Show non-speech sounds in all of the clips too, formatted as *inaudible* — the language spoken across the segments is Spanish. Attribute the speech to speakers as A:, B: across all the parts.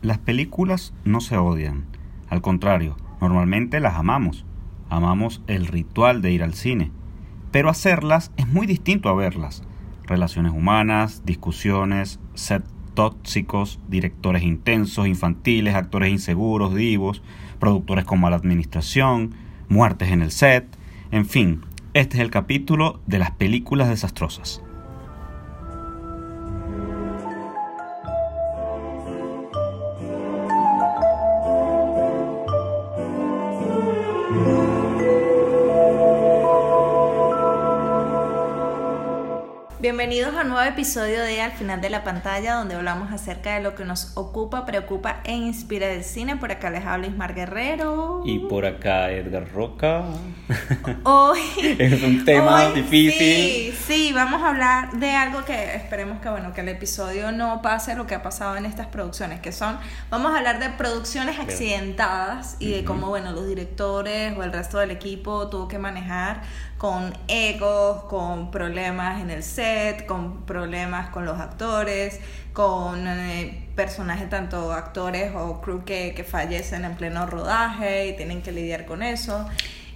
A: Las películas no se odian, al contrario, normalmente las amamos. Amamos el ritual de ir al cine, pero hacerlas es muy distinto a verlas. Relaciones humanas, discusiones, set tóxicos, directores intensos, infantiles, actores inseguros, divos, productores con mala administración, muertes en el set, en fin, este es el capítulo de las películas desastrosas.
B: Nuevo episodio de Al final de la pantalla, donde hablamos acerca de lo que nos ocupa, preocupa e inspira del cine. Por acá les habla Ismar Guerrero.
A: Y por acá Edgar Roca.
B: Hoy *laughs*
A: es un tema difícil.
B: Sí, sí, vamos a hablar de algo que esperemos que bueno, que el episodio no pase lo que ha pasado en estas producciones, que son, vamos a hablar de producciones accidentadas y de cómo bueno, los directores o el resto del equipo tuvo que manejar con egos, con problemas en el set, con problemas con los actores, con eh, personajes, tanto actores o crew que, que fallecen en pleno rodaje y tienen que lidiar con eso.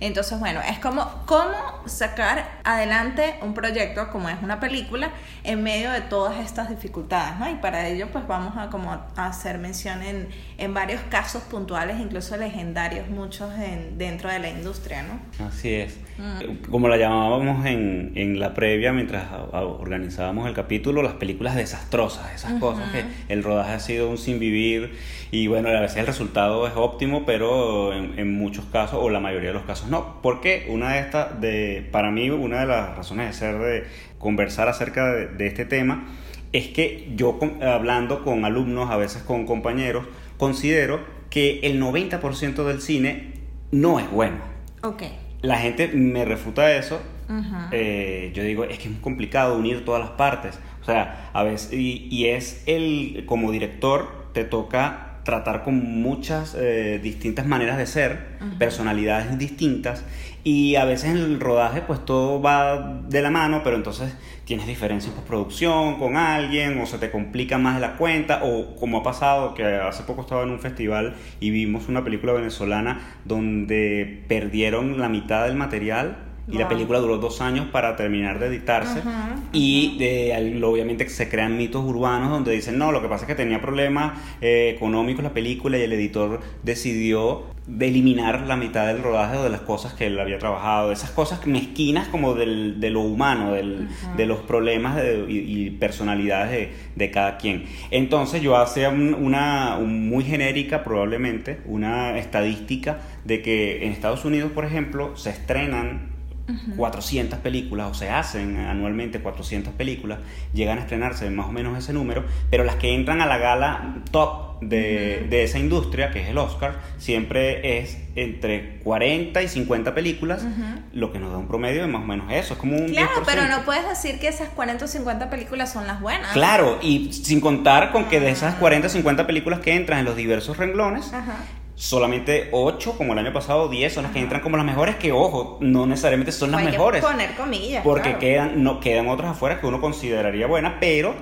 B: Entonces, bueno, es como cómo sacar adelante un proyecto como es una película en medio de todas estas dificultades, ¿no? Y para ello, pues vamos a como a hacer mención en, en varios casos puntuales, incluso legendarios, muchos en, dentro de la industria, ¿no?
A: Así es. Mm. Como la llamábamos en, en la previa, mientras organizábamos el capítulo, las películas desastrosas, esas cosas que el rodaje ha sido un sin vivir y bueno, a veces el resultado es óptimo, pero en, en muchos casos, o la mayoría de los casos no, porque una de estas, de, para mí, una de las razones de ser de conversar acerca de, este tema es que yo hablando con alumnos, a veces con compañeros, considero que el 90% del cine no es bueno.
B: Ok.
A: La gente me refuta eso. Eh, yo digo, es que es muy complicado unir todas las partes. O sea, a veces, y, y es el, como director, te toca tratar con muchas eh, distintas maneras de ser, personalidades distintas, y a veces en el rodaje pues todo va de la mano, pero entonces tienes diferencias en postproducción con alguien, o se te complica más la cuenta, o como ha pasado, que hace poco estaba en un festival y vimos una película venezolana donde perdieron la mitad del material y la película duró dos años para terminar de editarse. y de, obviamente se crean mitos urbanos donde dicen, no, lo que pasa es que tenía problemas eh, económicos la película y el editor decidió de eliminar la mitad del rodaje o de las cosas que él había trabajado, esas cosas mezquinas como del, de lo humano, del, de los problemas y, personalidades de, de, cada quien. Entonces yo hacía una muy genérica probablemente, una estadística de que en Estados Unidos, por ejemplo, se estrenan 400 películas o se hacen anualmente 400 películas, llegan a estrenarse más o menos ese número, pero las que entran a la gala top de, de esa industria, que es el Oscar, siempre es entre 40 y 50 películas, lo que nos da un promedio de más o menos eso, es como un
B: Claro, pero no puedes decir que esas 40 o 50 películas son las buenas.
A: Claro, y sin contar con que de esas 40 o 50 películas que entran en los diversos renglones, solamente 8, como el año pasado, 10 son las que entran como las mejores, que ojo, no necesariamente son las
B: Hay
A: mejores.
B: Que poner comillas.
A: Porque quedan, no, quedan otras afuera que uno consideraría buenas, pero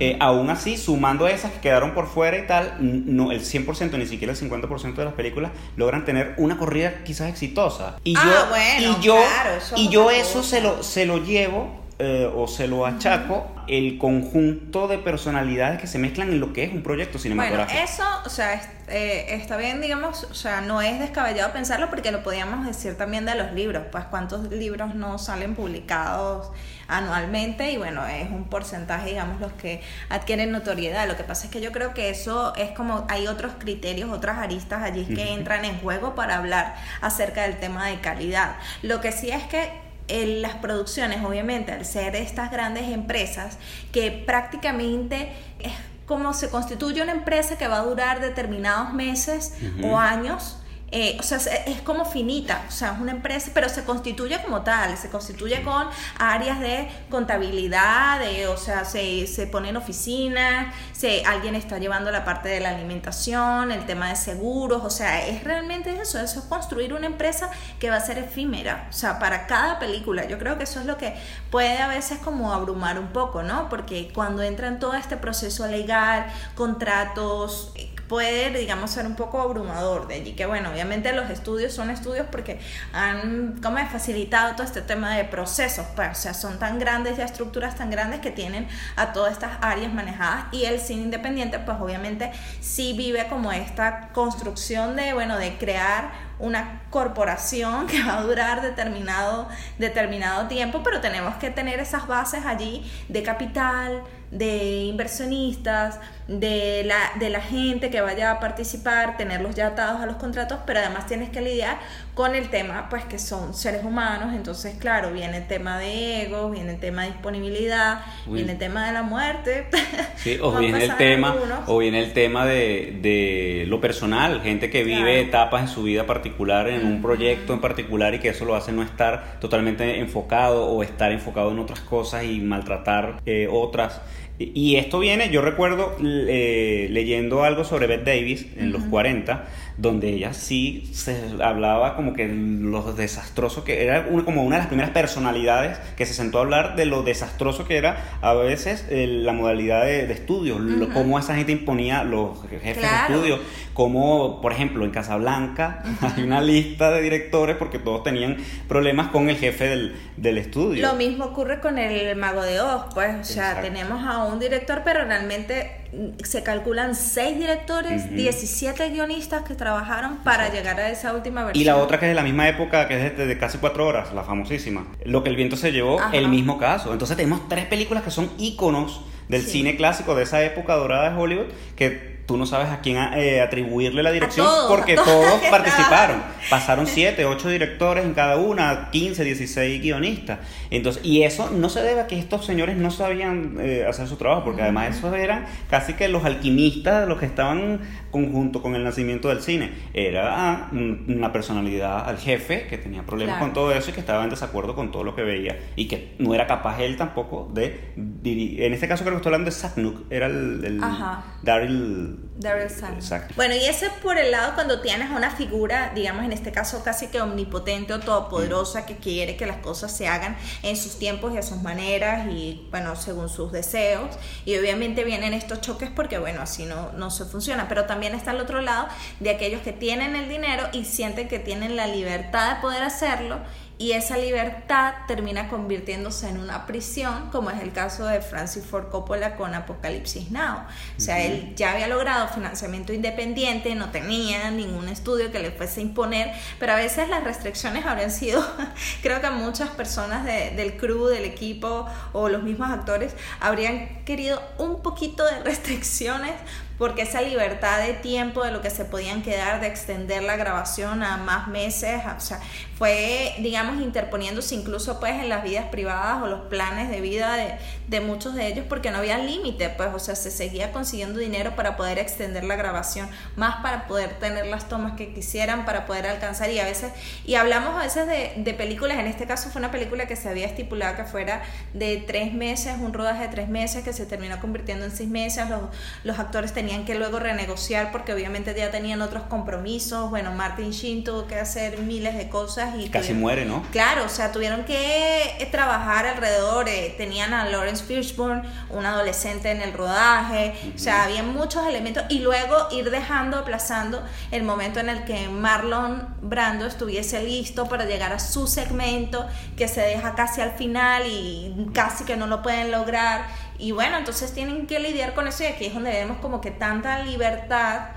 A: eh, aún así, sumando esas que quedaron por fuera y tal, no, el 100%, ni siquiera el 50% de las películas logran tener una corrida quizás exitosa. Y
B: ah,
A: yo,
B: bueno,
A: y yo,
B: claro, eso,
A: y yo eso se lo, se lo llevo eh, o se lo achaco el conjunto de personalidades que se mezclan en lo que es un proyecto cinematográfico.
B: Bueno, eso, o sea, eh, está bien, digamos, o sea, no es descabellado pensarlo porque lo podíamos decir también de los libros, pues cuántos libros no salen publicados anualmente y bueno, es un porcentaje, digamos, los que adquieren notoriedad. Lo que pasa es que yo creo que eso es como, hay otros criterios, otras aristas allí que entran en juego para hablar acerca del tema de calidad. Lo que sí es que las producciones, obviamente, al ser estas grandes empresas, que prácticamente es como se constituye una empresa que va a durar determinados meses o años, eh, o sea, es como finita, o sea, es una empresa, pero se constituye como tal, se constituye con áreas de contabilidad, o sea, se, se ponen oficinas, se, alguien está llevando la parte de la alimentación, el tema de seguros, o sea, es realmente eso, eso es construir una empresa que va a ser efímera, o sea, para cada película, yo creo que eso es lo que puede a veces como abrumar un poco, ¿no? Porque cuando entra en todo este proceso legal, contratos, puede, digamos, ser un poco abrumador de allí. Que bueno, obviamente los estudios son estudios porque han como facilitado todo este tema de procesos, pues, o sea, son tan grandes ya estructuras tan grandes que tienen a todas estas áreas manejadas y el cine independiente, pues obviamente sí vive como esta construcción de, bueno, de crear una corporación *laughs* que va a durar determinado, determinado tiempo, pero tenemos que tener esas bases allí de capital, de inversionistas, de la, de la gente que vaya a participar, tenerlos ya atados a los contratos, pero además tienes que lidiar con el tema, pues que son seres humanos, entonces claro, viene el tema de ego, viene el tema de disponibilidad, viene el tema de la muerte. *laughs*
A: Sí, o viene el tema, o viene el tema de, de lo personal, gente que vive etapas en su vida particular, en un proyecto en particular y que eso lo hace no estar totalmente enfocado o estar enfocado en otras cosas y maltratar eh, otras. Y esto viene, yo recuerdo eh, leyendo algo sobre Beth Davis en los 40, donde ella sí se hablaba como que lo desastroso que era como una de las primeras personalidades que se sentó a hablar de lo desastroso que era a veces la modalidad de, estudio, cómo esa gente imponía los jefes de estudio, como por ejemplo en Casablanca *laughs* hay una lista de directores porque todos tenían problemas con el jefe del, del estudio.
B: Lo mismo ocurre con el Mago de Oz, pues, o sea, tenemos a un director, pero realmente se calculan seis directores, 17 guionistas que trabajaron para llegar a esa última versión.
A: Y la otra que es de la misma época, que es de, casi cuatro horas, la famosísima. Lo que el viento se llevó, el mismo caso. Entonces tenemos tres películas que son íconos del cine clásico de esa época dorada de Hollywood que tú no sabes a quién eh, atribuirle la dirección porque todos, *laughs* participaron. Pasaron 7, 8 directores en cada una, 15, 16 guionistas. Entonces, y eso no se debe a que estos señores no sabían eh, hacer su trabajo, porque además esos eran casi que los alquimistas los que estaban conjunto con el nacimiento del cine. Era una personalidad al jefe que tenía problemas con todo eso y que estaba en desacuerdo con todo lo que veía y que no era capaz él tampoco de En este caso creo que estoy hablando de Satnuk, era el, el Daryl
B: Daryl Bueno, y ese por el lado cuando tienes a una figura, digamos en este caso casi que omnipotente o todopoderosa, mm. que quiere que las cosas se hagan en sus tiempos y a sus maneras y, bueno, según sus deseos. Y obviamente vienen estos choques porque, bueno, así no, no se funciona. Pero también está el otro lado de aquellos que tienen el dinero y sienten que tienen la libertad de poder hacerlo y esa libertad termina convirtiéndose en una prisión, como es el caso de Francis Ford Coppola con Apocalipsis Now. O sea, él ya había logrado financiamiento independiente, no tenía ningún estudio que le fuese a imponer, pero a veces las restricciones habrían sido, *laughs* creo que muchas personas del crew, del equipo o los mismos actores habrían querido un poquito de restricciones porque esa libertad de tiempo de lo que se podían quedar, de extender la grabación a más meses, o sea, fue, digamos, interponiéndose incluso pues en las vidas privadas o los planes de vida de, de muchos de ellos porque no había límite, pues, o sea, se seguía consiguiendo dinero para poder extender la grabación, más para poder tener las tomas que quisieran, para poder alcanzar y a veces, y hablamos a veces de, de películas, en este caso fue una película que se había estipulado que fuera de tres meses, un rodaje de tres meses que se terminó convirtiendo en seis meses, los, los actores tenían tenían que luego renegociar porque obviamente ya tenían otros compromisos. Bueno, Martin Sheen tuvo que hacer miles de cosas y...
A: Casi muere, ¿no?
B: Claro, o sea, tuvieron que eh, trabajar alrededor. Eh, tenían a Lawrence Fishburne, un adolescente en el rodaje. O sea, había muchos elementos. Y luego ir dejando, aplazando el momento en el que Marlon Brando estuviese listo para llegar a su segmento, que se deja casi al final y casi que no lo pueden lograr y bueno, entonces tienen que lidiar con eso y aquí es donde vemos como que tanta libertad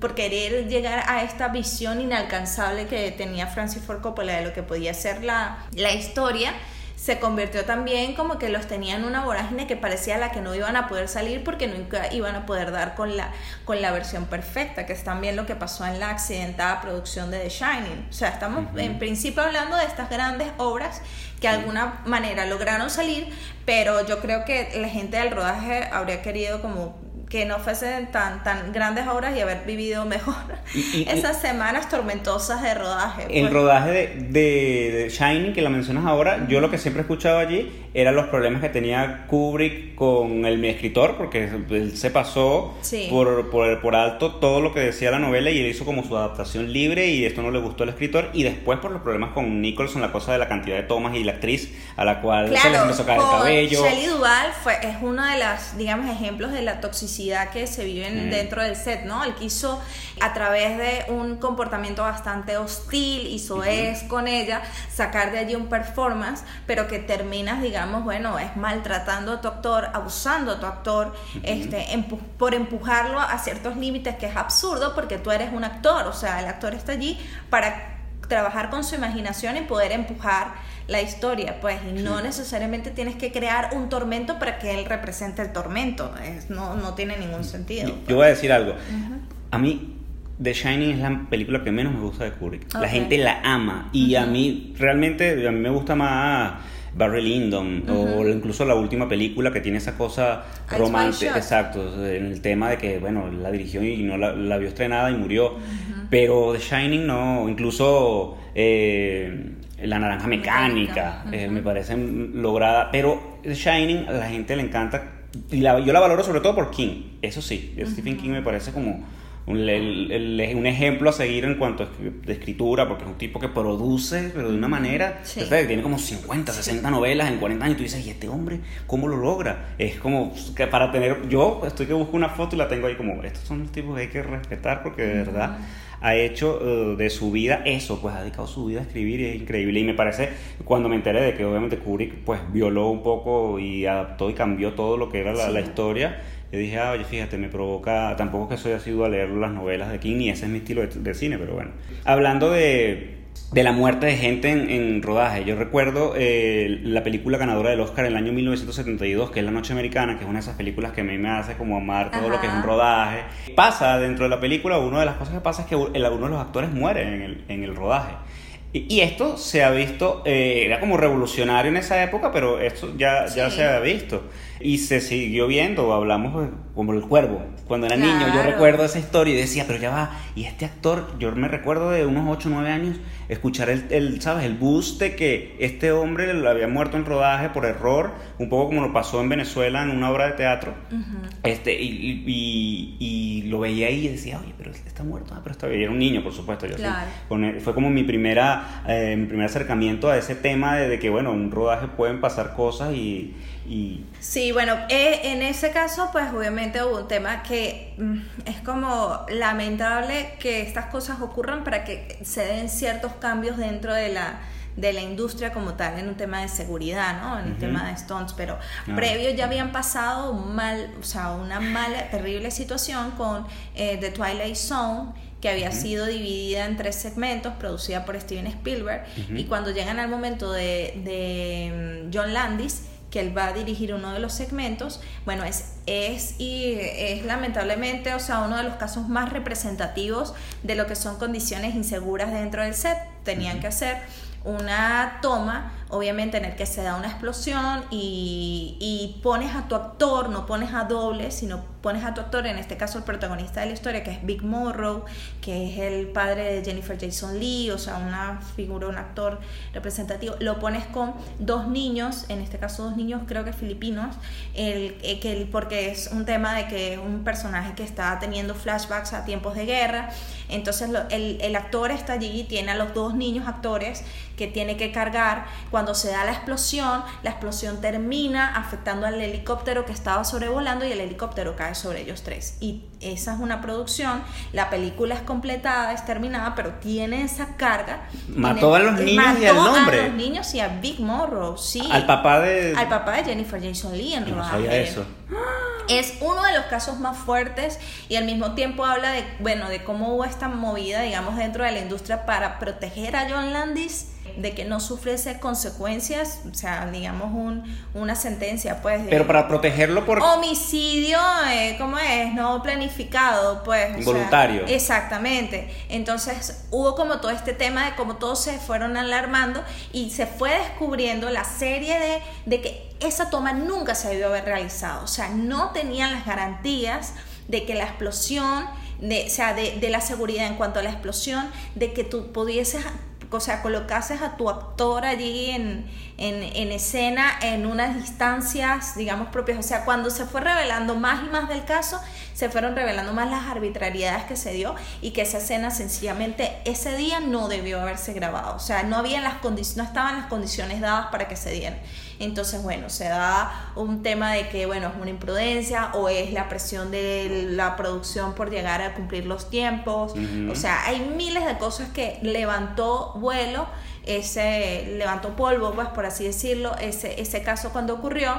B: por querer llegar a esta visión inalcanzable que tenía Francis Ford Coppola de lo que podía ser la, la historia se convirtió también como que los tenían una vorágine que parecía la que no iban a poder salir porque nunca iban a poder dar con la, con la versión perfecta, que es también lo que pasó en la accidentada producción de The Shining. O sea, estamos en principio hablando de estas grandes obras que de alguna manera lograron salir, pero yo creo que la gente del rodaje habría querido como que no fuesen tan, tan grandes obras y haber vivido mejor *laughs* esas semanas tormentosas de rodaje.
A: El pues. rodaje de, de, Shining, que la mencionas ahora, yo lo que siempre he escuchado allí eran los problemas que tenía Kubrick con el mi escritor, porque él se pasó por, por, por, alto todo lo que decía la novela y él hizo como su adaptación libre y esto no le gustó al escritor. Y después por los problemas con Nicholson, la cosa de la cantidad de tomas y la actriz a la cual se le empezó a caer el cabello.
B: Shelley Duvall fue, es uno de los, digamos, ejemplos de la toxicidad toxicidad que se vive dentro del set, ¿no? Él quiso, a través de un comportamiento bastante hostil, hizo es con ella, sacar de allí un performance, pero que terminas, digamos, bueno, es maltratando a tu actor, abusando a tu actor, este, por empujarlo a ciertos límites, que es absurdo porque tú eres un actor, o sea, el actor está allí para trabajar con su imaginación y poder empujar la historia, pues, y no necesariamente tienes que crear un tormento para que él represente el tormento, no, no tiene ningún sentido.
A: Yo, voy a decir algo, a mí The Shining es la película que menos me gusta de Kubrick, la gente la ama, y a mí realmente, a mí me gusta más... Barry Lyndon o incluso la última película que tiene esa cosa romántica, exacto, en el tema de que, bueno, la dirigió y no la, la vio estrenada y murió, pero The Shining no, incluso eh, La Naranja Mecánica, eh, me parece lograda, pero The Shining a la gente le encanta y yo la valoro sobre todo por King, eso sí, Stephen King me parece como un, un, ejemplo a seguir en cuanto a de escritura, porque es un tipo que produce, pero de una manera, tiene como 50, 60 novelas en 40 años, y tú dices, ¿y este hombre cómo lo logra? Es como que para tener, yo estoy que busco una foto y la tengo ahí como, estos son los tipos que hay que respetar, porque de verdad ha hecho eh, de su vida eso, pues ha dedicado su vida a escribir y es increíble. Y me parece, cuando me enteré de que obviamente Kubrick pues violó un poco y adaptó y cambió todo lo que era la, la historia, yo dije, ah, oye, fíjate, me provoca, tampoco que soy asiduo a leer las novelas de King, ni ese es mi estilo de, cine, pero bueno. Hablando de, de la muerte de gente en, rodaje. Yo recuerdo eh, la película ganadora del Oscar en el año 1972, que es La Noche Americana, que es una de esas películas que a mí me hace como amar todo lo que es un rodaje. Pasa dentro de la película, una de las cosas que pasa es que uno de los actores muere en el, en el rodaje. Y, esto se ha visto, eh, era como revolucionario en esa época, pero esto ya, ya se ha visto. Y se siguió viendo, hablamos como el cuervo. Cuando era niño, yo recuerdo esa historia y decía, pero ya va, y este actor, yo me recuerdo de unos 8 o 9 años, escuchar el, el, ¿sabes? El bus de que este hombre le había muerto en rodaje por error, un poco como lo pasó en Venezuela en una obra de teatro. este, y, y, y, lo veía ahí y decía, oye, pero está muerto, ah, pero está bien. era un niño, por supuesto. Yo fue como mi, primera, eh, mi primer acercamiento a ese tema de, de que, bueno, en un rodaje pueden pasar cosas y
B: Sí, bueno, eh, en ese caso, pues obviamente hubo un tema que mm, es como lamentable que estas cosas ocurran para que se den ciertos cambios dentro de la, de la industria como tal, en un tema de seguridad, ¿no? En un tema de stunts, pero previo ya habían pasado mal, o sea, una mala, terrible situación con eh, The Twilight Zone, que había sido dividida en tres segmentos, producida por Steven Spielberg, y cuando llegan al momento de, de mm, John Landis, que él va a dirigir uno de los segmentos, bueno, es, es, y es lamentablemente, o sea, uno de los casos más representativos de lo que son condiciones inseguras dentro del set. Tenían que hacer una toma, obviamente en el que se da una explosión y, pones a tu actor, no pones a doble, sino pones a tu actor, en este caso el protagonista de la historia, que es Big Morrow, que es el padre de Jennifer Jason Lee, o sea, una figura, un actor representativo, lo pones con dos niños, en este caso dos niños creo que filipinos, el, eh, que, porque es un tema de que es un personaje que está teniendo flashbacks a tiempos de guerra, entonces el, el actor está allí y tiene a los dos niños actores que tiene que cargar. Cuando se da la explosión, la explosión termina afectando al helicóptero que estaba sobrevolando y el helicóptero cae sobre ellos tres. Y esa es una producción, la película es completada, es terminada, pero tiene esa carga.
A: Mató a los niños y al nombre.
B: a los niños y a Big Morrow, sí.
A: Al papá de...
B: Al papá de Jennifer Jason Lee en
A: no sabía eso.
B: Es uno de los casos más fuertes y al mismo tiempo habla de, bueno, de cómo hubo esta movida, digamos, dentro de la industria para proteger a John Landis de que no sufriese consecuencias, o sea, digamos un, una sentencia, pues.
A: Pero para protegerlo por...
B: Homicidio, eh, ¿cómo es? No planificado, pues.
A: Voluntario.
B: exactamente. Entonces hubo como todo este tema de cómo todos se fueron alarmando y se fue descubriendo la serie de, de que esa toma nunca se debió haber realizado, o sea, no tenían las garantías de que la explosión, de, o sea, de, de la seguridad en cuanto a la explosión, de que tú pudieses o sea, colocases a tu actor allí en, en, escena en unas distancias, digamos, propias. O sea, cuando se fue revelando más y más del caso, se fueron revelando más las arbitrariedades que se dio y que esa escena sencillamente ese día no debió haberse grabado. O sea, no, había las no estaban las condiciones dadas para que se dieran. Entonces, bueno, se da un tema de que, bueno, es una imprudencia o es la presión de la producción por llegar a cumplir los tiempos. O sea, hay miles de cosas que levantó vuelo, ese levantó polvo, pues por así decirlo, ese, ese caso cuando ocurrió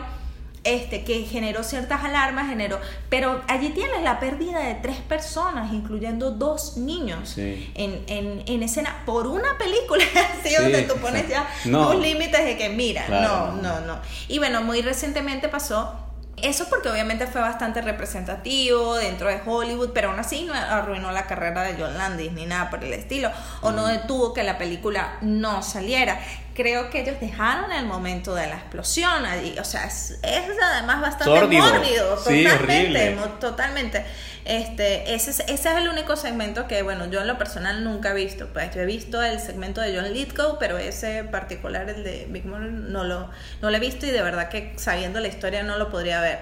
B: este, que generó ciertas alarmas, generó, pero allí tienes la pérdida de tres personas, incluyendo dos niños en, en, en, escena por una película, *laughs* así donde tú pones ya no. límites de que mira, no, no, no. Y bueno, muy recientemente pasó eso porque obviamente fue bastante representativo dentro de Hollywood, pero aún así no arruinó la carrera de John Landis ni nada por el estilo, o no detuvo que la película no saliera. Creo que ellos dejaron el momento de la explosión allí, o sea, es, además bastante mórbido, totalmente, totalmente. Este, ese, es, ese es el único segmento que, bueno, yo en lo personal nunca he visto. Pues yo he visto el segmento de John Lithgow, pero ese particular, el de Big Mother, no lo, no lo he visto y de verdad que sabiendo la historia no lo podría ver.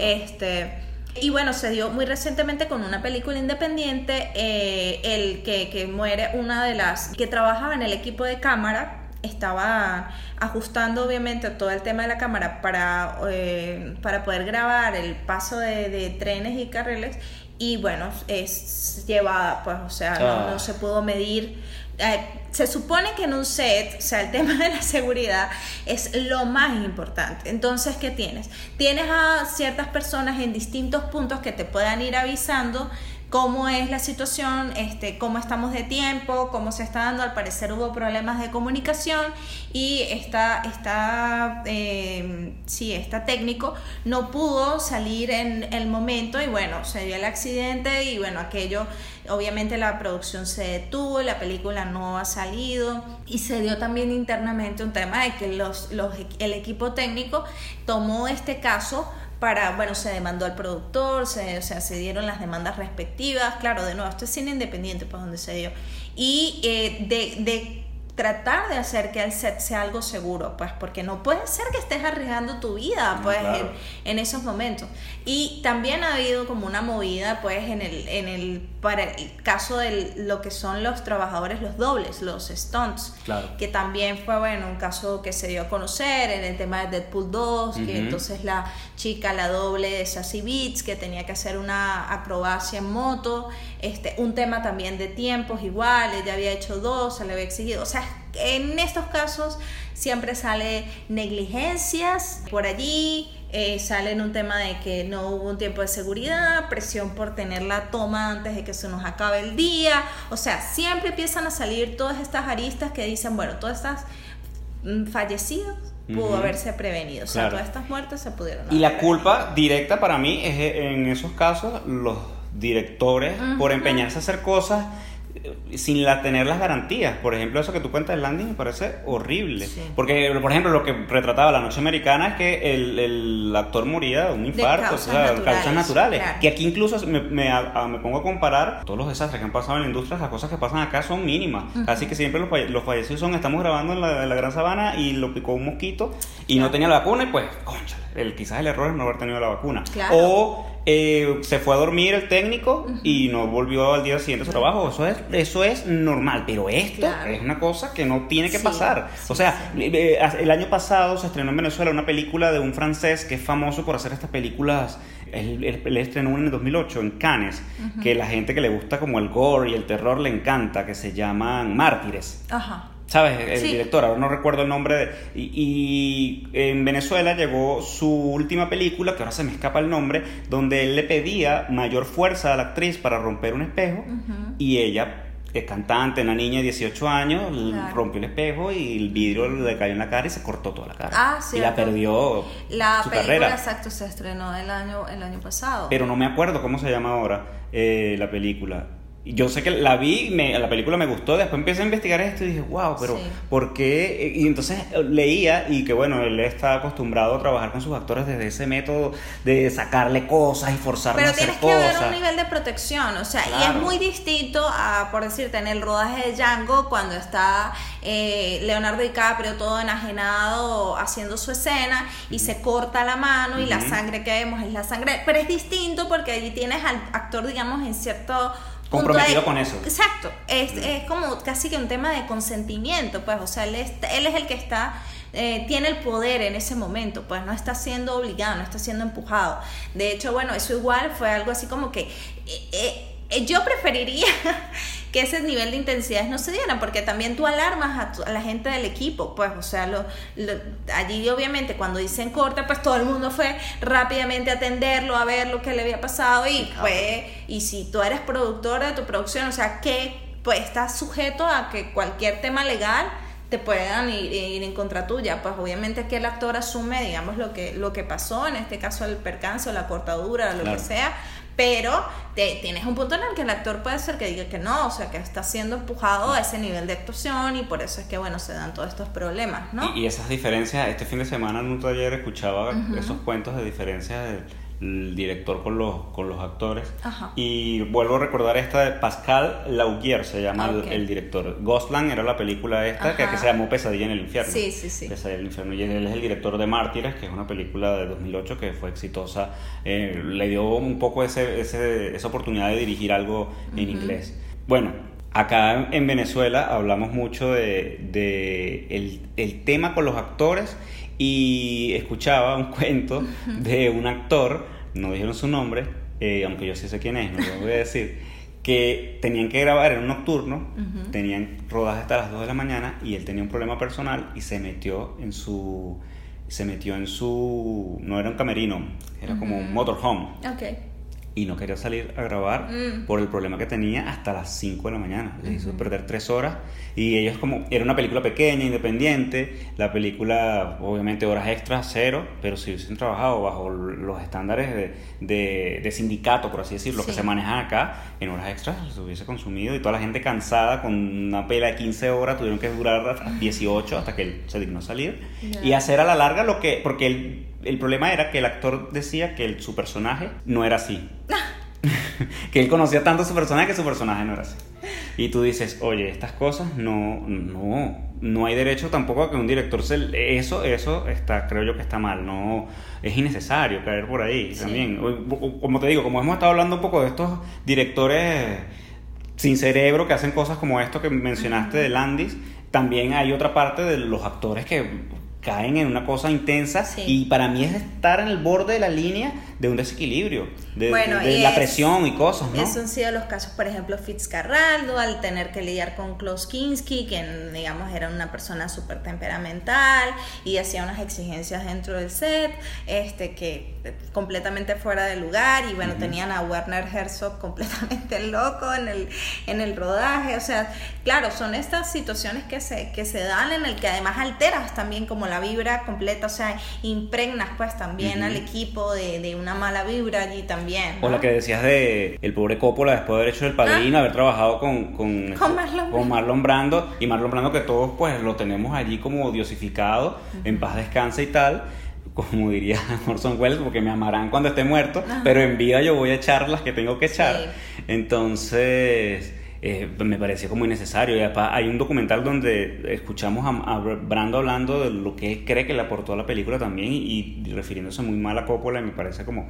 B: Este. Y bueno, se dio muy recientemente con una película independiente, eh, el que, que, muere una de las que trabajaba en el equipo de cámara, estaba ajustando obviamente todo el tema de la cámara para, eh, para poder grabar el paso de, de, trenes y carriles y bueno, es llevada, pues, o sea, no, ah. se pudo medir. Eh, se supone que en un set, o sea, el *laughs* tema de la seguridad es lo más importante. Entonces, ¿qué tienes? Tienes a ciertas personas en distintos puntos que te puedan ir avisando cómo es la situación, este, cómo estamos de tiempo, cómo se está dando. Al parecer hubo problemas de comunicación y esta, esta, eh, sí, esta técnico no pudo salir en el momento y bueno, se dio el accidente y bueno, aquello, obviamente la producción se detuvo, la película no ha salido y se dio también internamente un tema de que los, los, el equipo técnico tomó este caso para, bueno, se demandó al productor, se, o sea, se dieron las demandas respectivas, claro, de nuevo, esto es cine independiente, pues donde se dio, y eh, de, de tratar de hacer que el set sea algo seguro, pues porque no puede ser que estés arriesgando tu vida, pues en, esos momentos. Y también ha habido como una movida, pues en el, en el, para el caso de lo que son los trabajadores, los dobles, los stunts, que también fue, bueno, un caso que se dio a conocer en el tema de Deadpool 2, que entonces la chica, la doble de Sassy Beats, que tenía que hacer una acrobacia en moto, este, un tema también de tiempos igual, ella había hecho dos, se le había exigido, o sea, en estos casos siempre sale negligencias por allí, eh, sale en un tema de que no hubo un tiempo de seguridad, presión por tener la toma antes de que se nos acabe el día, o sea, siempre empiezan a salir todas estas aristas que dicen, bueno, todas estas mm, fallecidos pudo haberse prevenido, o sea, todas estas muertes se pudieron.
A: Y la culpa directa para mí es en esos casos los directores por empeñarse a hacer cosas sin la, tener las garantías. Por ejemplo, eso que tú cuentas del landing me parece horrible. Porque, por ejemplo, lo que retrataba la noche americana es que el, el actor moría de un infarto, o sea, naturales, causas naturales. Que aquí incluso me, me, me, pongo a comparar todos los desastres que han pasado en la industria, las cosas que pasan acá son mínimas. Así que siempre los, los, fallecidos son, estamos grabando en la, Gran Sabana y lo picó un mosquito y no tenía la vacuna y pues, conchale, el, quizás el error es no haber tenido la vacuna. O eh, se fue a dormir el técnico y no volvió al día siguiente a su trabajo. Eso es, eso es normal, pero esto es una cosa que no tiene que pasar. o sea, eh, el año pasado se estrenó en Venezuela una película de un francés que es famoso por hacer estas películas. Él, estrenó en el 2008 en Cannes, que la gente que le gusta como el gore y el terror le encanta, que se llaman Mártires. Ajá. ¿Sabes? El director, ahora no recuerdo el nombre. De, y, en Venezuela llegó su última película, que ahora se me escapa el nombre, donde él le pedía mayor fuerza a la actriz para romper un espejo y ella es cantante, una niña de 18 años, rompió el espejo y el vidrio le cayó en la cara y se cortó toda la cara.
B: Ah,
A: y la perdió
B: la
A: su
B: película,
A: carrera.
B: exacto, se estrenó el año, el año pasado.
A: Pero no me acuerdo cómo se llama ahora eh, la película. Yo sé que la vi, me, la película me gustó, después empecé a investigar esto y dije, wow, pero ¿por qué? Y entonces eh, leía y que bueno, él está acostumbrado a trabajar con sus actores desde ese método de sacarle cosas y forzarlos a hacer cosas.
B: Pero tienes que haber un nivel de protección, o sea, y es muy distinto a, por decirte, en el rodaje de Django, cuando está eh, Leonardo DiCaprio todo enajenado haciendo su escena y se corta la mano y la sangre que vemos es la sangre, pero es distinto porque allí tienes al actor, digamos, en cierto
A: comprometido con eso.
B: Exacto, es, es, como casi que un tema de consentimiento, pues, o sea, él es, él es el que está, eh, tiene el poder en ese momento, pues no está siendo obligado, no está siendo empujado. De hecho, bueno, eso igual fue algo así como que eh, eh, yo preferiría que ese nivel de intensidades no se diera, porque también tú alarmas a, la gente del equipo, pues, o sea, lo, allí obviamente cuando dicen corta, pues todo el mundo fue rápidamente a atenderlo, a ver lo que le había pasado y fue, y si tú eres productora de tu producción, o sea, que pues estás sujeto a que cualquier tema legal te puedan ir, en contra tuya, pues obviamente que el actor asume, digamos, lo que, lo que pasó, en este caso el percance o la cortadura, o lo que sea, pero te, tienes un punto en el que el actor puede ser que diga que no, o sea, que está siendo empujado a ese nivel de actuación y por eso es que, bueno, se dan todos estos problemas, ¿no?
A: Y, esas diferencias, este fin de semana en un taller escuchaba esos cuentos de diferencias de el director con los, con los actores. Y vuelvo a recordar esta de Pascal Laugier, se llama el, director. Ghostland era la película esta que, se llamó Pesadilla en el infierno.
B: Sí, sí, sí.
A: Pesadilla en el infierno. Y él es el director de Mártires, que es una película de 2008 que fue exitosa. Eh, le dio un poco ese, ese, esa oportunidad de dirigir algo en inglés. Bueno, acá en Venezuela hablamos mucho de, de el, el tema con los actores y escuchaba un *laughs* cuento de un actor, no dijeron su nombre, eh, aunque yo sí sé quién es, no lo voy a decir, que tenían que grabar en un nocturno, tenían rodaje hasta las 2 de la mañana y él tenía un problema personal y se metió en su se metió en su no era un camerino, era como un motorhome.
B: Okay
A: y no quería salir a grabar mm. por el problema que tenía hasta las 5 de la mañana. Le hizo perder 3 horas y ellos como, era una película pequeña, independiente, la película obviamente horas extras cero, pero si hubiesen trabajado bajo los estándares de, de, sindicato, por así decirlo, que se manejan acá, en horas extras se hubiese consumido y toda la gente cansada con una pela de 15 horas tuvieron que durar 18 hasta que él se dignó salir y hacer a la larga lo que, porque él el problema era que el actor decía que su personaje no era así. *laughs* *laughs* que él conocía tanto a su personaje que su personaje no era así. Y tú dices, oye, estas cosas no, no, no hay derecho tampoco a que un director se... Eso, eso está, creo yo que está mal, no, es innecesario caer por ahí también. Como te digo, como hemos estado hablando un poco de estos directores sin cerebro que hacen cosas como esto que mencionaste de Landis, también hay otra parte de los actores que caen en una cosa intensa y para mí es estar en el borde de la línea de un desequilibrio, de, la presión y cosas, ¿no?
B: Esos han sido los casos, por ejemplo, Fitzcarraldo, al tener que lidiar con Klaus Kinski, que digamos era una persona súper temperamental y hacía unas exigencias dentro del set, este que completamente fuera de lugar y bueno, tenían a Werner Herzog *laughs* completamente loco en el, en el rodaje, o sea, claro, son estas situaciones que se, que se dan en el que además alteras también como la vibra completa, o sea, impregnas pues también al equipo de, una mala vibra allí también.
A: O la que decías de el pobre Coppola después de haber hecho el padrino, ah. haber trabajado con, con, Marlon, Brando y Marlon Brando que todos pues lo tenemos allí como diosificado, en paz descansa y tal como diría *laughs* Orson Welles, porque me amarán cuando esté muerto, pero en vida yo voy a echar las que tengo que echar. Entonces, eh, me pareció como innecesario. Y hay un documental donde escuchamos a, Brando hablando de lo que él cree que le aportó a la película también y, refiriéndose muy mal a Coppola y me parece como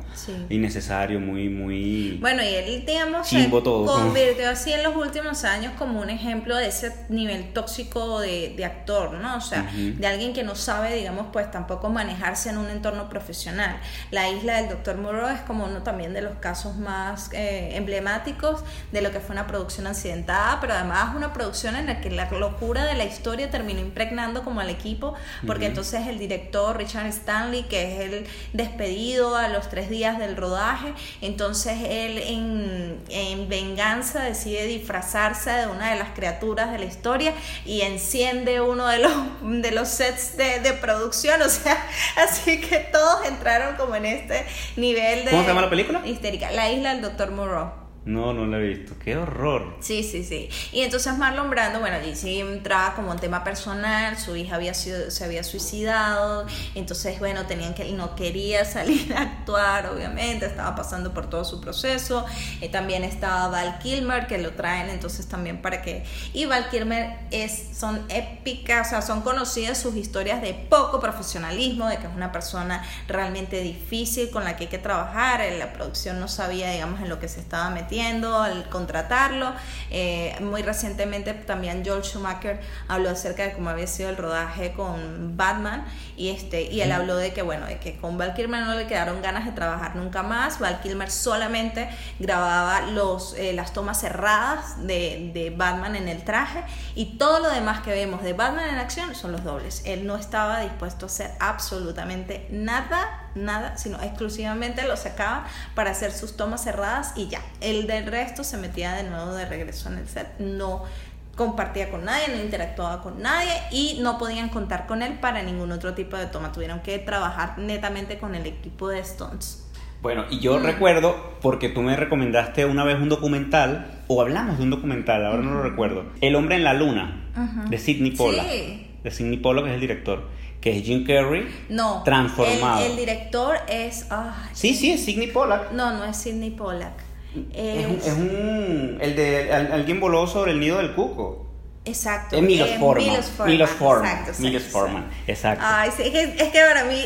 A: innecesario, muy, muy...
B: Bueno, y él, digamos, se convirtió así en los últimos años como un ejemplo de ese nivel tóxico de, de actor, ¿no? O sea, de alguien que no sabe, digamos, pues tampoco manejarse en un entorno profesional. La isla del Dr. Moreau es como uno también de los casos más eh, emblemáticos de lo que fue una producción pero además una producción en la que la locura de la historia terminó impregnando como al equipo, porque entonces el director Richard Stanley, que es el despedido a los tres días del rodaje, entonces él en, en venganza decide disfrazarse de una de las criaturas de la historia y enciende uno de los, de los sets de, de producción, o sea, *laughs* así que todos entraron como en este nivel de...
A: ¿Cómo se llama la película?
B: Histérica, La isla del Dr. Moreau.
A: No, no lo he visto. Qué horror.
B: Sí, sí, sí. Y entonces Marlon Brando, bueno, allí sí entraba como un tema personal, su hija había sido, se había suicidado, entonces, bueno, tenían que, no quería *laughs* salir a actuar, obviamente, estaba pasando por todo su proceso. Eh, también estaba Val Kilmer, que lo traen entonces también para que... Y Val Kilmer es, son épicas, o sea, son conocidas sus historias de poco profesionalismo, de que es una persona realmente difícil con la que hay que trabajar, la producción no sabía, digamos, en lo que se estaba metiendo al contratarlo. Eh, muy recientemente también George Schumacher habló acerca de cómo había sido el rodaje con Batman y, este, y él habló de que, bueno, de que con Val Kilmer no le quedaron ganas de trabajar nunca más. Val Kilmer solamente grababa los, eh, las tomas cerradas de, de Batman en el traje y todo lo demás que vemos de Batman en acción son los dobles. Él no estaba dispuesto a hacer absolutamente nada nada, sino exclusivamente lo sacaba para hacer sus tomas cerradas y ya. El del resto se metía de nuevo de regreso en el set. No compartía con nadie, no interactuaba con nadie y no podían contar con él para ningún otro tipo de toma. Tuvieron que trabajar netamente con el equipo de Stones.
A: Bueno, y yo mm. recuerdo, porque tú me recomendaste una vez un documental, o hablamos de un documental, ahora no lo recuerdo, El hombre en la luna, de Sidney Pollack. De Sidney Pollack, que es el director que es Jim Carrey
B: no,
A: transformado.
B: El, director es.
A: sí, sí, es Sidney Pollack.
B: No, no es Sidney Pollack.
A: Es, un, es un, El de. Alguien voló sobre el nido del cuco.
B: Exacto.
A: Es Milos Forman. Milos Forman. Exacto, Milos Forman. Exacto.
B: Ay, sí, es, que, es que para mí,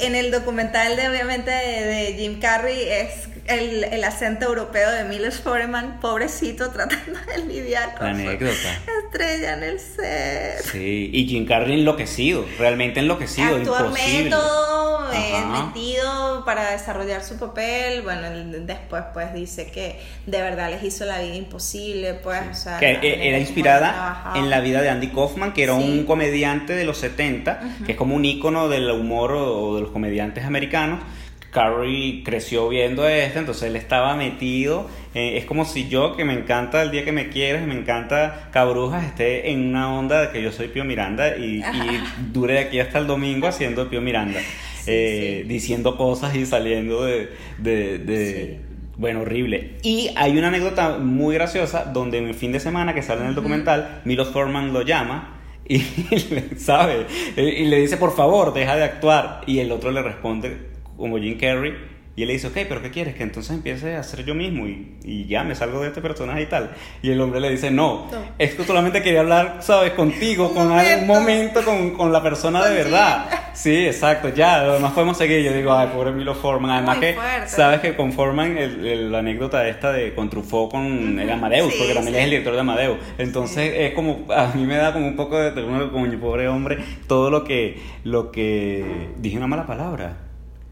B: en el documental de, obviamente, de Jim Carrey es el, el, acento europeo de Milos Forman, pobrecito, tratando de lidiar con
A: la anécdota.
B: estrella en el set.
A: Sí, y Jim Carrey enloquecido, realmente enloquecido,
B: Actualmente todo eh, metido para desarrollar su papel. Bueno, después pues dice que de verdad les hizo la vida imposible, pues, o sea,
A: que e, era inspirada en la vida de Andy Kaufman, que era un comediante de los 70, que es como un ícono del humor o de los comediantes americanos Carrie creció viendo esto, entonces él estaba metido. es como si yo, que me encanta el día que me quieres, me encanta Cabrujas, esté en una onda de que yo soy Pío Miranda y, *laughs* dure de aquí hasta el domingo haciendo Pío Miranda, eh, diciendo cosas y saliendo de. de, Bueno, horrible. Y hay una anécdota muy graciosa donde en el fin de semana que sale en el documental, Milos Forman lo llama y *laughs* le sabe y le dice por favor deja de actuar y el otro le responde como Jim Carrey, y él le dice, ok, pero ¿qué quieres? Que entonces empiece a ser yo mismo y, y, ya me salgo de este personaje y tal. Y el hombre le dice, no, es que solamente quería hablar, ¿sabes? Contigo, con algún momento con, con la persona de verdad. *laughs* Sí, exacto, ya, además podemos seguir. Yo digo, ay, pobre Milo Forman. Además que, ¿sabes? Que con Forman, el, la anécdota esta de con Truffaut con el Amadeus, porque también es el director de Amadeus. Entonces es como, a mí me da como un poco de como mi pobre hombre, todo lo que, lo que, dije una mala palabra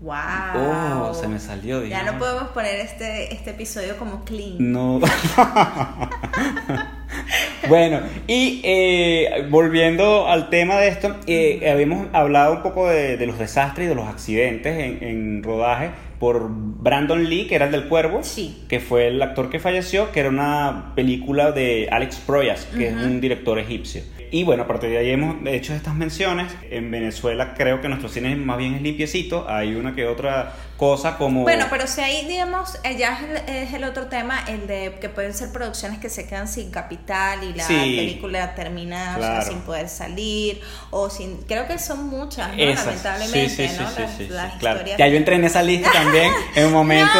B: Wow.
A: Oh, se me salió.
B: Ya no podemos poner este, este episodio como clean.
A: No. *laughs* bueno, y eh, volviendo al tema de esto, eh, habíamos hablado un poco de, los desastres y de los accidentes en, en, rodaje por Brandon Lee, que era el del Cuervo,
B: sí.
A: que fue el actor que falleció, que era una película de Alex Proyas, que es un director egipcio. Y bueno, a partir de ahí hemos hecho estas menciones. En Venezuela creo que nuestro cine más bien es limpiecito. Hay una que otra cosa como...
B: Bueno, pero si ahí, digamos, eh, ya es el, otro tema, el de que pueden ser producciones que se quedan sin capital y la película termina sin poder salir o sin... Creo que son muchas, lamentablemente, ¿no?
A: Sí, las, claro. Ya yo entré en esa lista *laughs* también en un momento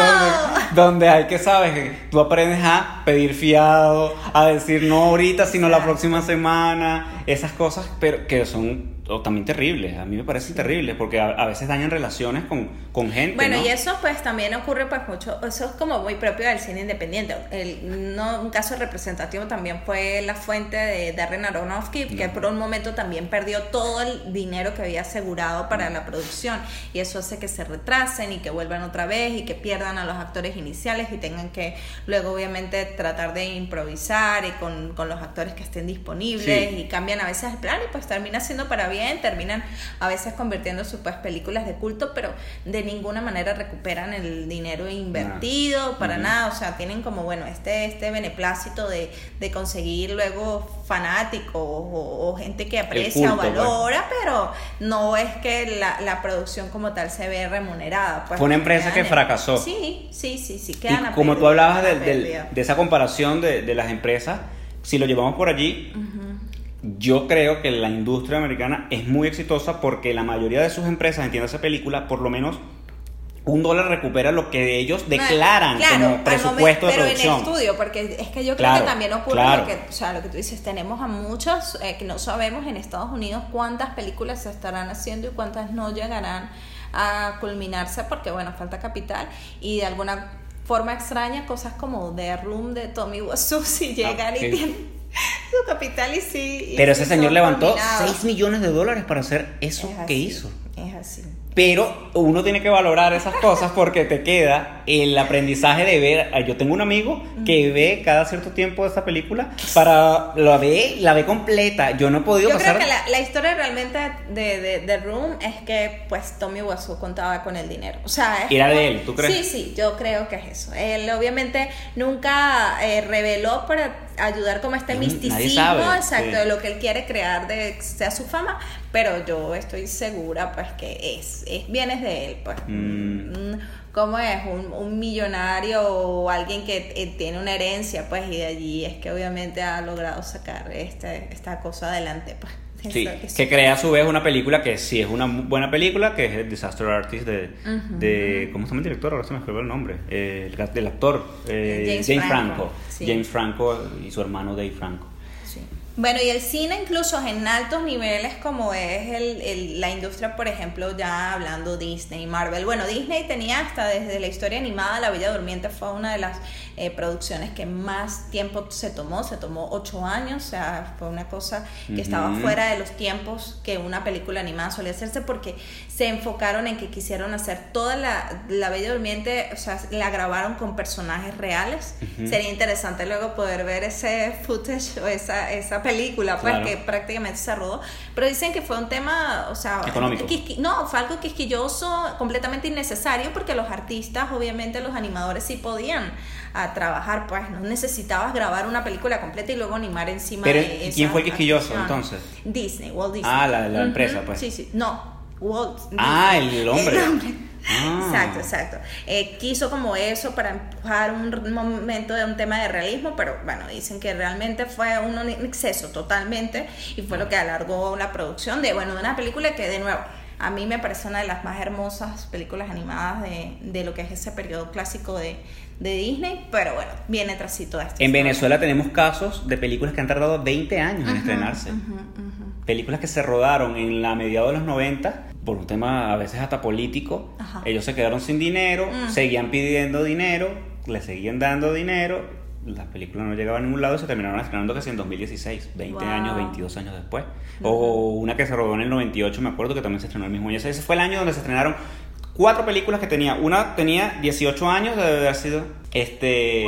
A: donde, hay que, sabes, tú aprendes a pedir fiado, a decir no ahorita, sino la próxima semana, esas cosas, pero que son o también terribles, a mí me parecen terribles porque a, veces dañan relaciones con, con gente.
B: Bueno,
A: y
B: eso pues también ocurre pues mucho, eso es como muy propio del cine independiente. El, no, un caso representativo también fue La Fuente de Darren Aronofsky, que por un momento también perdió todo el dinero que había asegurado para la producción y eso hace que se retrasen y que vuelvan otra vez y que pierdan a los actores iniciales y tengan que luego obviamente tratar de improvisar y con, con los actores que estén disponibles y cambian a veces el plan y pues termina siendo para bien, terminan a veces convirtiendo sus pues, películas de culto, pero de ninguna manera recuperan el dinero invertido, para nada, o sea, tienen como, bueno, este, este beneplácito de, de conseguir luego fanáticos o, gente que aprecia o pues. valora, pero no es que la, la, producción como tal se ve remunerada.
A: Pues, Fue una empresa que fracasó.
B: Sí, sí, sí, sí.
A: Quedan y como tú hablabas de, de, esa comparación de, de, las empresas, si lo llevamos por allí, yo creo que la industria americana es muy exitosa porque la mayoría de sus empresas, entiéndase película, por lo menos un dólar recupera lo que ellos declaran como presupuesto de producción.
B: Pero en estudio, porque es que yo creo que también ocurre lo que, o sea, lo que tú dices, tenemos a muchos eh, que no sabemos en Estados Unidos cuántas películas se estarán haciendo y cuántas no llegarán a culminarse porque, bueno, falta capital y de alguna forma extraña cosas como The Room de Tommy Wiseau *laughs* si llegan y tienen su capital y sí.
A: Pero ese señor levantó 6 millones de dólares para hacer eso que hizo.
B: Es así.
A: Pero uno tiene que valorar esas cosas porque te queda el aprendizaje de ver. Yo tengo un amigo que ve cada cierto tiempo esta película para la ve, la ve completa. Yo no he podido
B: Yo
A: creo
B: que la, historia realmente de, de, Room es que pues Tommy Wiseau contaba con el dinero. O sea,
A: era de él, ¿tú crees?
B: Sí, sí, yo creo que es eso. Él obviamente nunca eh, reveló para ayudar como este misticismo exacto de lo que él quiere crear de sea su fama, pero yo estoy segura pues que es, es bienes de él, pues. Mm. ¿Cómo es? Un, un, millonario o alguien que eh, tiene una herencia, pues, y de allí es que obviamente ha logrado sacar este, esta cosa adelante, pues.
A: Sí, que, crea a su vez una película que sí es una buena película, que es el Disaster Artist de, de ¿cómo se llama el director? Ahora se me escribió el nombre, eh, el, del actor, eh, James, Franco, James Franco y su hermano Dave Franco.
B: Bueno, y el cine incluso en altos niveles como es el, la industria, por ejemplo, ya hablando Disney, Marvel. Bueno, Disney tenía hasta desde la historia animada La Bella Durmiente fue una de las eh, producciones que más tiempo se tomó, se tomó ocho años, o sea, fue una cosa que estaba fuera de los tiempos que una película animada solía hacerse porque se enfocaron en que quisieron hacer toda la, la Bella Durmiente, o sea, la grabaron con personajes reales. Sería interesante luego poder ver ese footage o esa, esa película, pues que prácticamente se rodó, pero dicen que fue un tema, o sea,
A: económico.
B: no, fue algo quisquilloso, completamente innecesario porque los artistas, obviamente los animadores sí podían a trabajar, pues no necesitabas grabar una película completa y luego animar encima de
A: esa ¿Quién fue el quisquilloso entonces?
B: Disney, Walt Disney.
A: Ah, la, la empresa, pues.
B: Sí, sí, no, Walt Disney.
A: Ah, el hombre.
B: Ah. Exacto, exacto. Eh, quiso como eso para empujar un momento de un tema de realismo, pero bueno, dicen que realmente fue un exceso totalmente y fue lo que alargó la producción de, bueno, de una película que de nuevo a mí me parece una de las más hermosas películas animadas de, de lo que es ese periodo clásico de, de Disney, pero bueno, viene trasito de esto.
A: En Venezuela tenemos casos de películas que han tardado 20 años en estrenarse. películas que se rodaron en la mediados de los 90 por un tema a veces hasta político. Ellos se quedaron sin dinero, mm. seguían pidiendo dinero, le seguían dando dinero. Las películas no llegaban a ningún lado y se terminaron estrenando casi en 2016, 20 años, 22 años después. O una que se rodó en el 98, me acuerdo que también se estrenó el mismo año. Ese fue el año donde se estrenaron cuatro películas que tenía. Una tenía 18 años de haber sido. Este.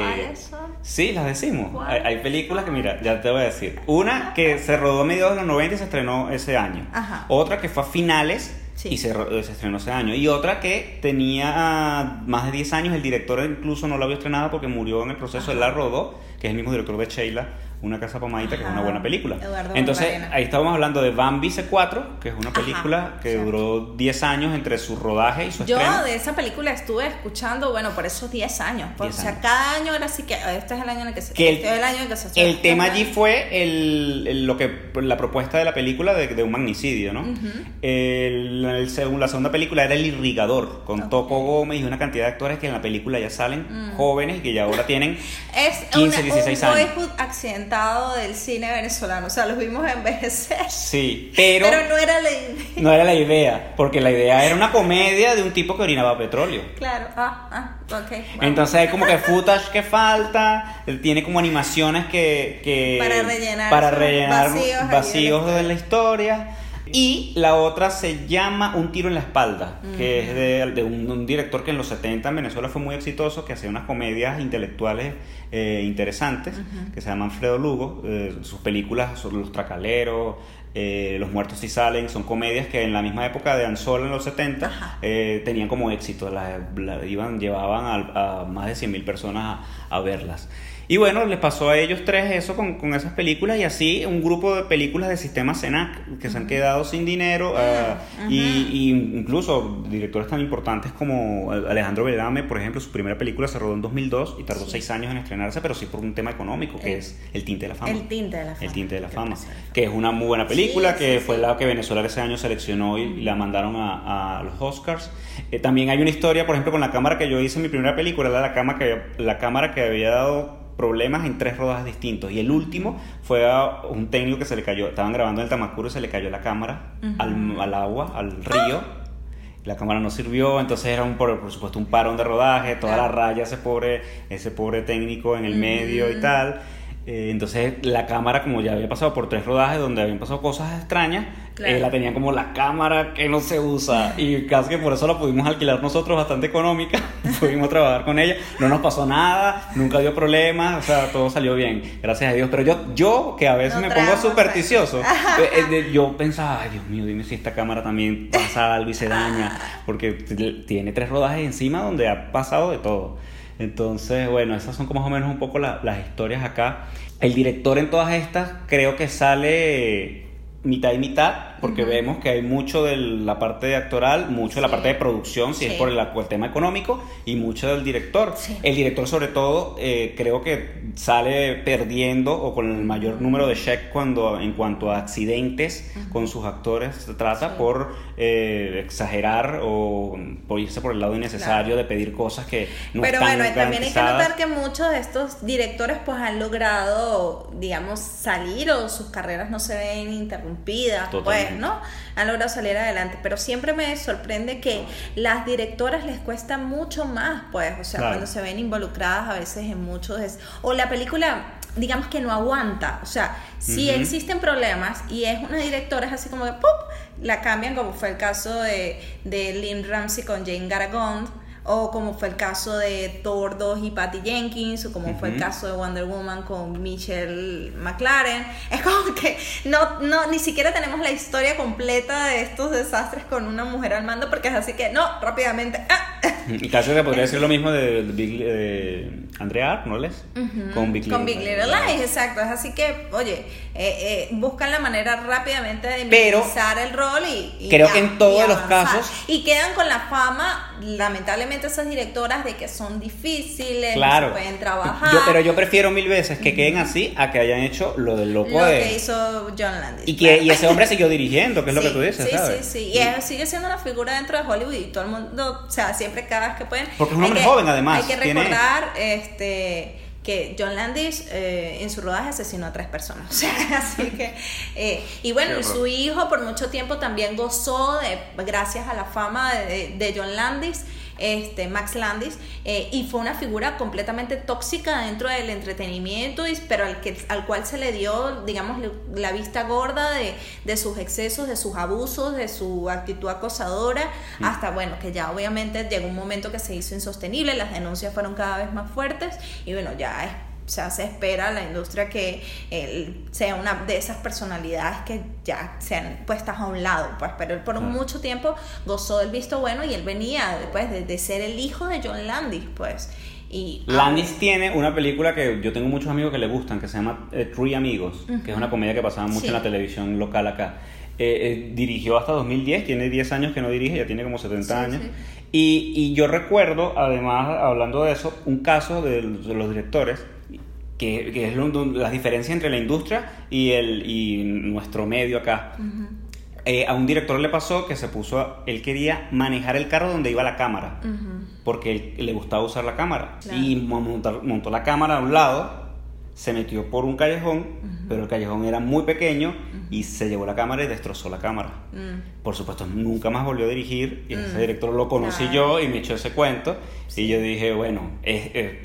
A: Sí, las decimos. Hay, películas que, mira, ya te voy a decir. Una que se rodó a mediados de los 90 y se estrenó ese año. Otra que fue a finales y se, se, estrenó ese año. Y otra que tenía más de 10 años, el director incluso no la había estrenado porque murió en el proceso, él la rodó, que es el mismo director de Sheila una casa pomadita, que es una buena película. Entonces, ahí estábamos hablando de Bambi C4, que es una película que duró 10 años entre su rodaje y su
B: Yo de esa película estuve escuchando, bueno, por esos 10 años. o sea, cada año era así que este es el año en el que se,
A: que el, este el, año en que se El tema allí fue el, lo que la propuesta de la película de, un magnicidio, ¿no? la segunda película era El Irrigador, con Toco Gómez y una cantidad de actores que en la película ya salen mm. jóvenes y que ya ahora tienen *laughs*
B: es 15, 16 años. accidental del cine venezolano, o sea, los vimos envejecer.
A: Sí, pero,
B: pero no era la idea.
A: No era la idea, porque la idea era una comedia de un tipo que orinaba petróleo.
B: Claro, ah, ah, ok.
A: Entonces hay como que footage que falta, tiene como animaciones que... que
B: para rellenar,
A: para rellenar vacíos, vacíos de la historia. Y la otra se llama Un tiro en la espalda, que es de, un, director que en los 70 en Venezuela fue muy exitoso, que hacía unas comedias intelectuales eh, interesantes, que se llama Alfredo Lugo. Eh, sus películas sobre los tracaleros, eh, Los muertos sí salen, son comedias que en la misma época de Anzola en los 70 tenían como éxito, iban, llevaban a, más de 100.000 personas a verlas. Y bueno, les pasó a ellos tres eso con, con, esas películas y así un grupo de películas de sistema Senac que se han quedado sin dinero ah, y, incluso directores tan importantes como Alejandro Belame, por ejemplo, su primera película se rodó en 2002 y tardó seis años en estrenarse, pero sí por un tema económico que es El Tinte de la Fama.
B: El Tinte de la Fama.
A: El Tinte de la Fama, que es una muy buena película, que fue la que Venezuela ese año seleccionó y la mandaron a, a los Oscars. Eh, también hay una historia, por ejemplo, con la cámara que yo hice en mi primera película, la, la, cámara, que, la cámara que había dado problemas en tres rodajes distintos. Y el último fue a un técnico que se le cayó, estaban grabando en el Tamacuro y se le cayó la cámara al, al, agua, al río. La cámara no sirvió, entonces era un, por, supuesto un parón de rodaje, toda la raya, ese pobre, ese pobre técnico en el medio y tal. Eh, entonces la cámara, como ya había pasado por tres rodajes donde habían pasado cosas extrañas, eh, la tenía como la cámara que no se usa. Y casi que por eso la pudimos alquilar nosotros bastante económica, *laughs* pudimos trabajar con ella, no nos pasó nada, nunca dio problemas, o sea, todo salió bien, gracias a Dios. Pero yo, yo que a veces me pongo supersticioso, eh, yo pensaba, ay Dios mío, dime si esta cámara también pasa algo y se daña, porque tiene tres rodajes encima donde ha pasado de todo. Entonces, bueno, esas son como más o menos un poco las historias acá. El director en todas estas creo que sale mitad y mitad porque vemos que hay mucho de la parte actoral, mucho de la parte de producción, si es por el, tema económico, y mucho del director. El director, sobre todo, eh, creo que sale perdiendo o con el mayor número de check cuando en cuanto a accidentes con sus actores se trata por eh, exagerar o por irse por el lado innecesario de pedir cosas que no
B: Pero bueno, también hay que notar que muchos de estos directores pues han logrado, digamos, salir o sus carreras no se ven interrumpidas, ¿no? Han logrado salir adelante, pero siempre me sorprende que las directoras les cuesta mucho más, pues, o sea, cuando se ven involucradas a veces en muchos... O la película digamos que no aguanta. O sea, si existen problemas y es una directora, es así como que ¡pum! la cambian, como fue el caso de, de Lynn Ramsey con Jane Garagond o como fue el caso de Thor 2 y Patty Jenkins, o como fue el caso de Wonder Woman con Michelle McLaren. *laughs* Es como que no, no, ni siquiera tenemos la historia completa de estos desastres con una mujer al mando, porque es así que, no, rápidamente. ¡ah!
A: Y casi que podría ser lo mismo de, *laughs* de, Andrea Arnold,
B: con Big, con Big Little Lies. exacto. Es así que, oye, eh, eh, buscan la manera rápidamente de minimizar el rol y,
A: creo que en todos los casos
B: y quedan con la fama lamentablemente esas directoras de que son difíciles claro. no pueden trabajar
A: pero yo prefiero mil veces que queden así a que hayan hecho lo del loco
B: lo
A: de
B: que hizo John Landis
A: y que y ese hombre siguió dirigiendo que es lo que tú dices
B: sí
A: ¿sabes?
B: sí sí y él sigue siendo una figura dentro de Hollywood y todo el mundo o sea siempre cada vez que pueden
A: porque es un hombre joven además
B: hay que recordar este que John Landis eh, en su rodaje asesinó a tres personas. *laughs* O sea, así que. Eh, y bueno, su hijo por mucho tiempo también gozó de, gracias a la fama de, de John Landis este, Max Landis, eh, y fue una figura completamente tóxica dentro del entretenimiento, y, pero al, que, al cual se le dio, digamos, la vista gorda de, de sus excesos, de sus abusos, de su actitud acosadora, mm. hasta, bueno, que ya obviamente llegó un momento que se hizo insostenible, las denuncias fueron cada vez más fuertes, y bueno, ya es o sea, se espera la industria que él sea una de esas personalidades que ya sean puestas a un lado, pues, pero él por mucho tiempo gozó del visto bueno y él venía después de, ser el hijo de John Landis, pues. Y,
A: Landis tiene una película que yo tengo muchos amigos que le gustan, que se llama eh, Three Amigos, que es una comedia que pasaba mucho en la televisión local acá. Eh, eh, dirigió hasta 2010, tiene 10 años que no dirige, ya tiene como 70 años. Y, y, yo recuerdo, además, hablando de eso, un caso de, los directores, que, que es las diferencias entre la industria y, el, y nuestro medio acá. Eh, a un director le pasó que se puso, él quería manejar el carro donde iba la cámara, porque él, le gustaba usar la cámara. Y montó la cámara a un lado, se metió por un callejón, pero el callejón era muy pequeño y se llevó la cámara y destrozó la cámara. Mm. Por supuesto, nunca más volvió a dirigir y ese mm. director lo conocí yo y me echó ese cuento y yo dije, bueno,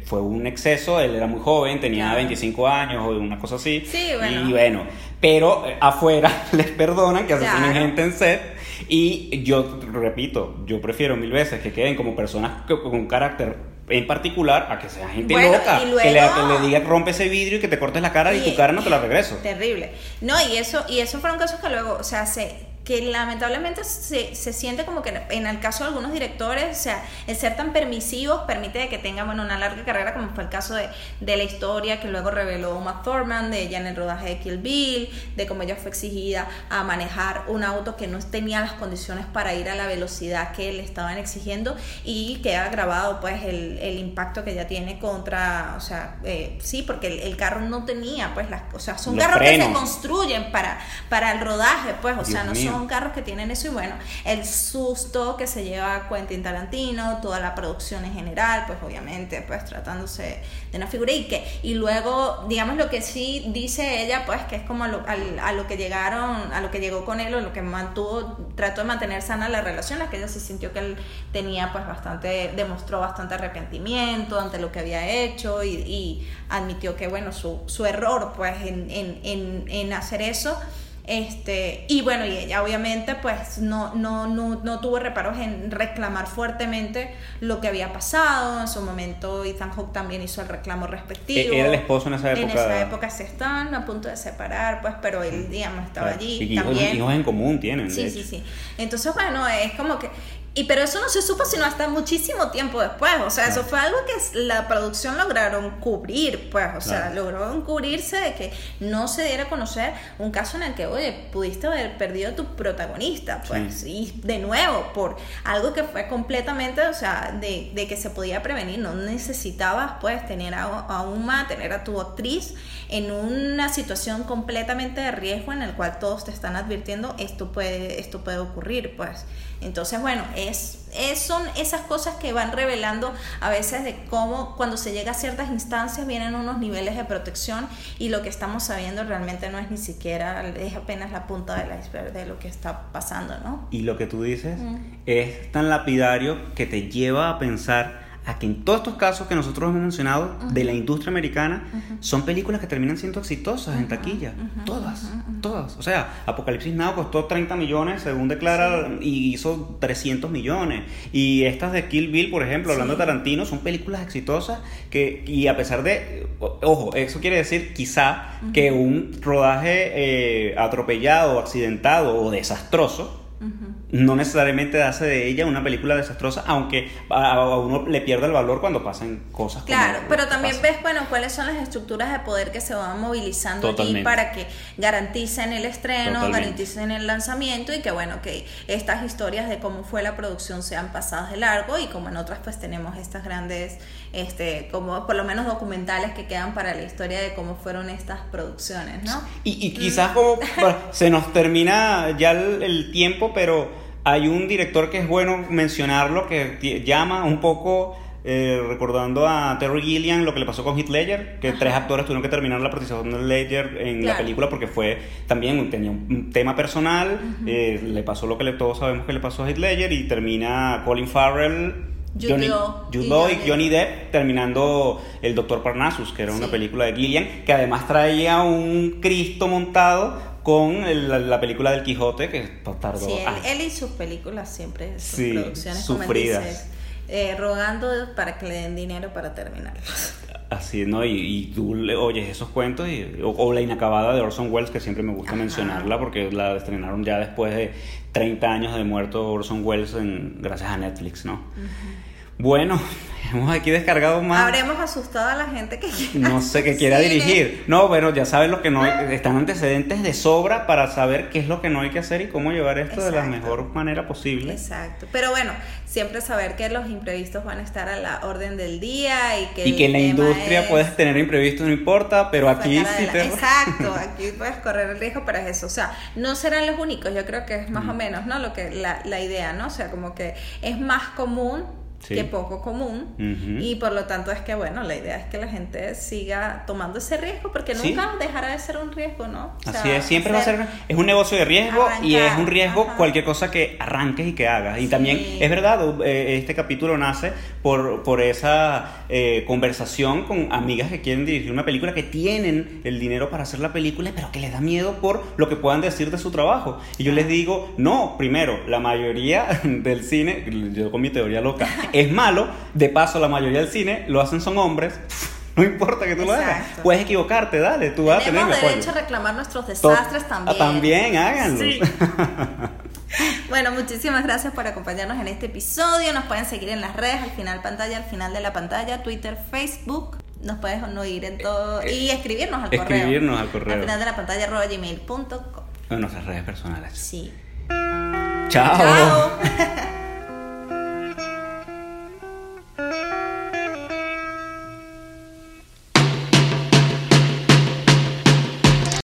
A: fue un exceso, él era muy joven, tenía 25 años o una cosa así.
B: Sí, bueno.
A: Y bueno, pero eh, afuera *laughs* les perdonan que asesinen gente en set y yo repito, yo prefiero mil veces que queden como personas con un carácter en particular a que sea gente loca, que, le, que, diga rompe ese vidrio y que te cortes la cara y, tu cara no te la regreso.
B: Terrible. No, y eso, y eso fueron casos que luego, o sea, se que lamentablemente se, se, siente como que en el caso de algunos directores, o sea, el ser tan permisivos permite que tengan bueno, una larga carrera, como fue el caso de, de la historia que luego reveló Uma Thurman, de ella en el rodaje de Kill Bill, de cómo ella fue exigida a manejar un auto que no tenía las condiciones para ir a la velocidad que le estaban exigiendo y queda grabado pues el, el impacto que ella tiene contra, o sea, eh, sí, porque el, carro no tenía pues las, o sea, son carros que se construyen para, para el rodaje, pues, o sea, no son son carros que tienen eso y bueno, el susto que se lleva Quentin Tarantino, toda la producción en general, pues obviamente, pues tratándose de una figura y que, y luego, digamos lo que sí dice ella, pues que es como a lo, que llegaron, a lo que llegó con él o lo que mantuvo, trató de mantener sana la relación, la que ella se sintió que él tenía pues bastante, demostró bastante arrepentimiento ante lo que había hecho y, admitió que bueno, su, su error pues en, en, en, en hacer eso este, y bueno, y ella obviamente pues no, no, no, no, tuvo reparos en reclamar fuertemente lo que había pasado. En su momento Ethan Hawke también hizo el reclamo respectivo.
A: Era el esposo en esa época.
B: En esa época se estaban a punto de separar, pues, pero él, digamos, estaba allí. Y también.
A: hijos en común tienen.
B: Sí, sí, sí. Entonces, bueno, es como que y pero eso no se supo sino hasta muchísimo tiempo después, o sea, eso fue algo que la producción lograron cubrir, pues, o sea, lograron cubrirse de que no se diera a conocer un caso en el que, oye, pudiste haber perdido tu protagonista, pues, y de nuevo, por algo que fue completamente, o sea, de, de que se podía prevenir, no necesitabas, pues, tener a, a una, tener a tu actriz en una situación completamente de riesgo en el cual todos te están advirtiendo, esto puede, esto puede ocurrir, pues. Entonces, bueno, es, son esas cosas que van revelando a veces de cómo cuando se llega a ciertas instancias vienen unos niveles de protección y lo que estamos sabiendo realmente no es ni siquiera, es apenas la punta del iceberg de lo que está pasando, ¿no?
A: Y lo que tú dices es tan lapidario que te lleva a pensar a que en todos estos casos que nosotros hemos mencionado de la industria americana son películas que terminan siendo exitosas en taquilla. Todas, todas. O sea, Apocalipsis Now costó 30 millones, según declara, y hizo 300 millones. Y estas de Kill Bill, por ejemplo, hablando de Tarantino, son películas exitosas que, y a pesar de, ojo, eso quiere decir quizá que un rodaje eh, atropellado, accidentado o desastroso, no necesariamente hace de ella una película desastrosa, aunque a, uno le pierde el valor cuando pasan cosas.
B: Claro, pero también ves, bueno, cuáles son las estructuras de poder que se van movilizando allí para que garanticen el estreno, garanticen el lanzamiento y que, bueno, que estas historias de cómo fue la producción sean pasadas de largo y como en otras pues tenemos estas grandes, este, como por lo menos documentales que quedan para la historia de cómo fueron estas producciones, ¿no?
A: Y, quizás como se nos termina ya el tiempo, pero hay un director que es bueno mencionarlo, que llama un poco, eh, recordando a Terry Gilliam, lo que le pasó con Heath Ledger, que tres actores tuvieron que terminar la participación de Ledger en la película porque fue también tenía un tema personal, eh, le pasó lo que todos sabemos que le pasó a Heath Ledger y termina Colin Farrell Johnny, y Johnny Depp. Terminando El Doctor Parnassus, que era una película de Gilliam, que además traía un Cristo montado con la, película del Quijote que tardó.
B: Sí, él, y sus películas siempre, sus producciones sufridas. Eh, rogando para que le den dinero para terminarlos. *laughs*
A: Así, ¿no? Y, y tú le oyes esos cuentos, y, o, La Inacabada de Orson Welles, que siempre me gusta mencionarla porque la estrenaron ya después de 30 años de muerto Orson Welles en, gracias a Netflix, ¿no? Bueno, hemos aquí descargado más.
B: Habremos asustado a la gente que
A: No sé, que quiera dirigir. No, bueno, ya sabes lo que no hay, están antecedentes de sobra para saber qué es lo que no hay que hacer y cómo llevar esto de la mejor manera posible.
B: Exacto. Pero bueno, siempre saber que los imprevistos van a estar a la orden del día y que.
A: Y que en la industria puedes tener imprevistos, no importa, pero aquí sí
B: te... Exacto, *laughs* aquí puedes correr el riesgo, pero es eso. O sea, no serán los únicos, yo creo que es más o menos, ¿no? Lo que la, la idea, ¿no? O sea, como que es más común que poco común. Y por lo tanto es que, bueno, la idea es que la gente siga tomando ese riesgo porque nunca dejará de ser un riesgo, ¿no?
A: Así es, siempre va a ser, es un negocio de riesgo y es un riesgo cualquier cosa que arranques y que hagas. Y también es verdad, eh, este capítulo nace por, por esa eh, conversación con amigas que quieren dirigir una película, que tienen el dinero para hacer la película, pero que les da miedo por lo que puedan decir de su trabajo. Y yo les digo, no, primero, la mayoría *laughs* del cine, yo con mi teoría loca, es malo. De paso, la mayoría del cine lo hacen son hombres. *laughs* No importa que tú lo hagas. Puedes equivocarte, dale, tú vas a tener
B: derecho a reclamar nuestros desastres también.
A: También, háganlo. *laughs*
B: bueno, muchísimas gracias por acompañarnos en este episodio. Nos pueden seguir en las redes, al final pantalla, al final de la pantalla, Twitter, Facebook. Nos puedes oír en todo y escribirnos al
A: correo. Escribirnos al correo.
B: Al final de la pantalla, arroba gmail.com.
A: En nuestras redes personales.
B: Sí.
A: Chao. Chao. *laughs*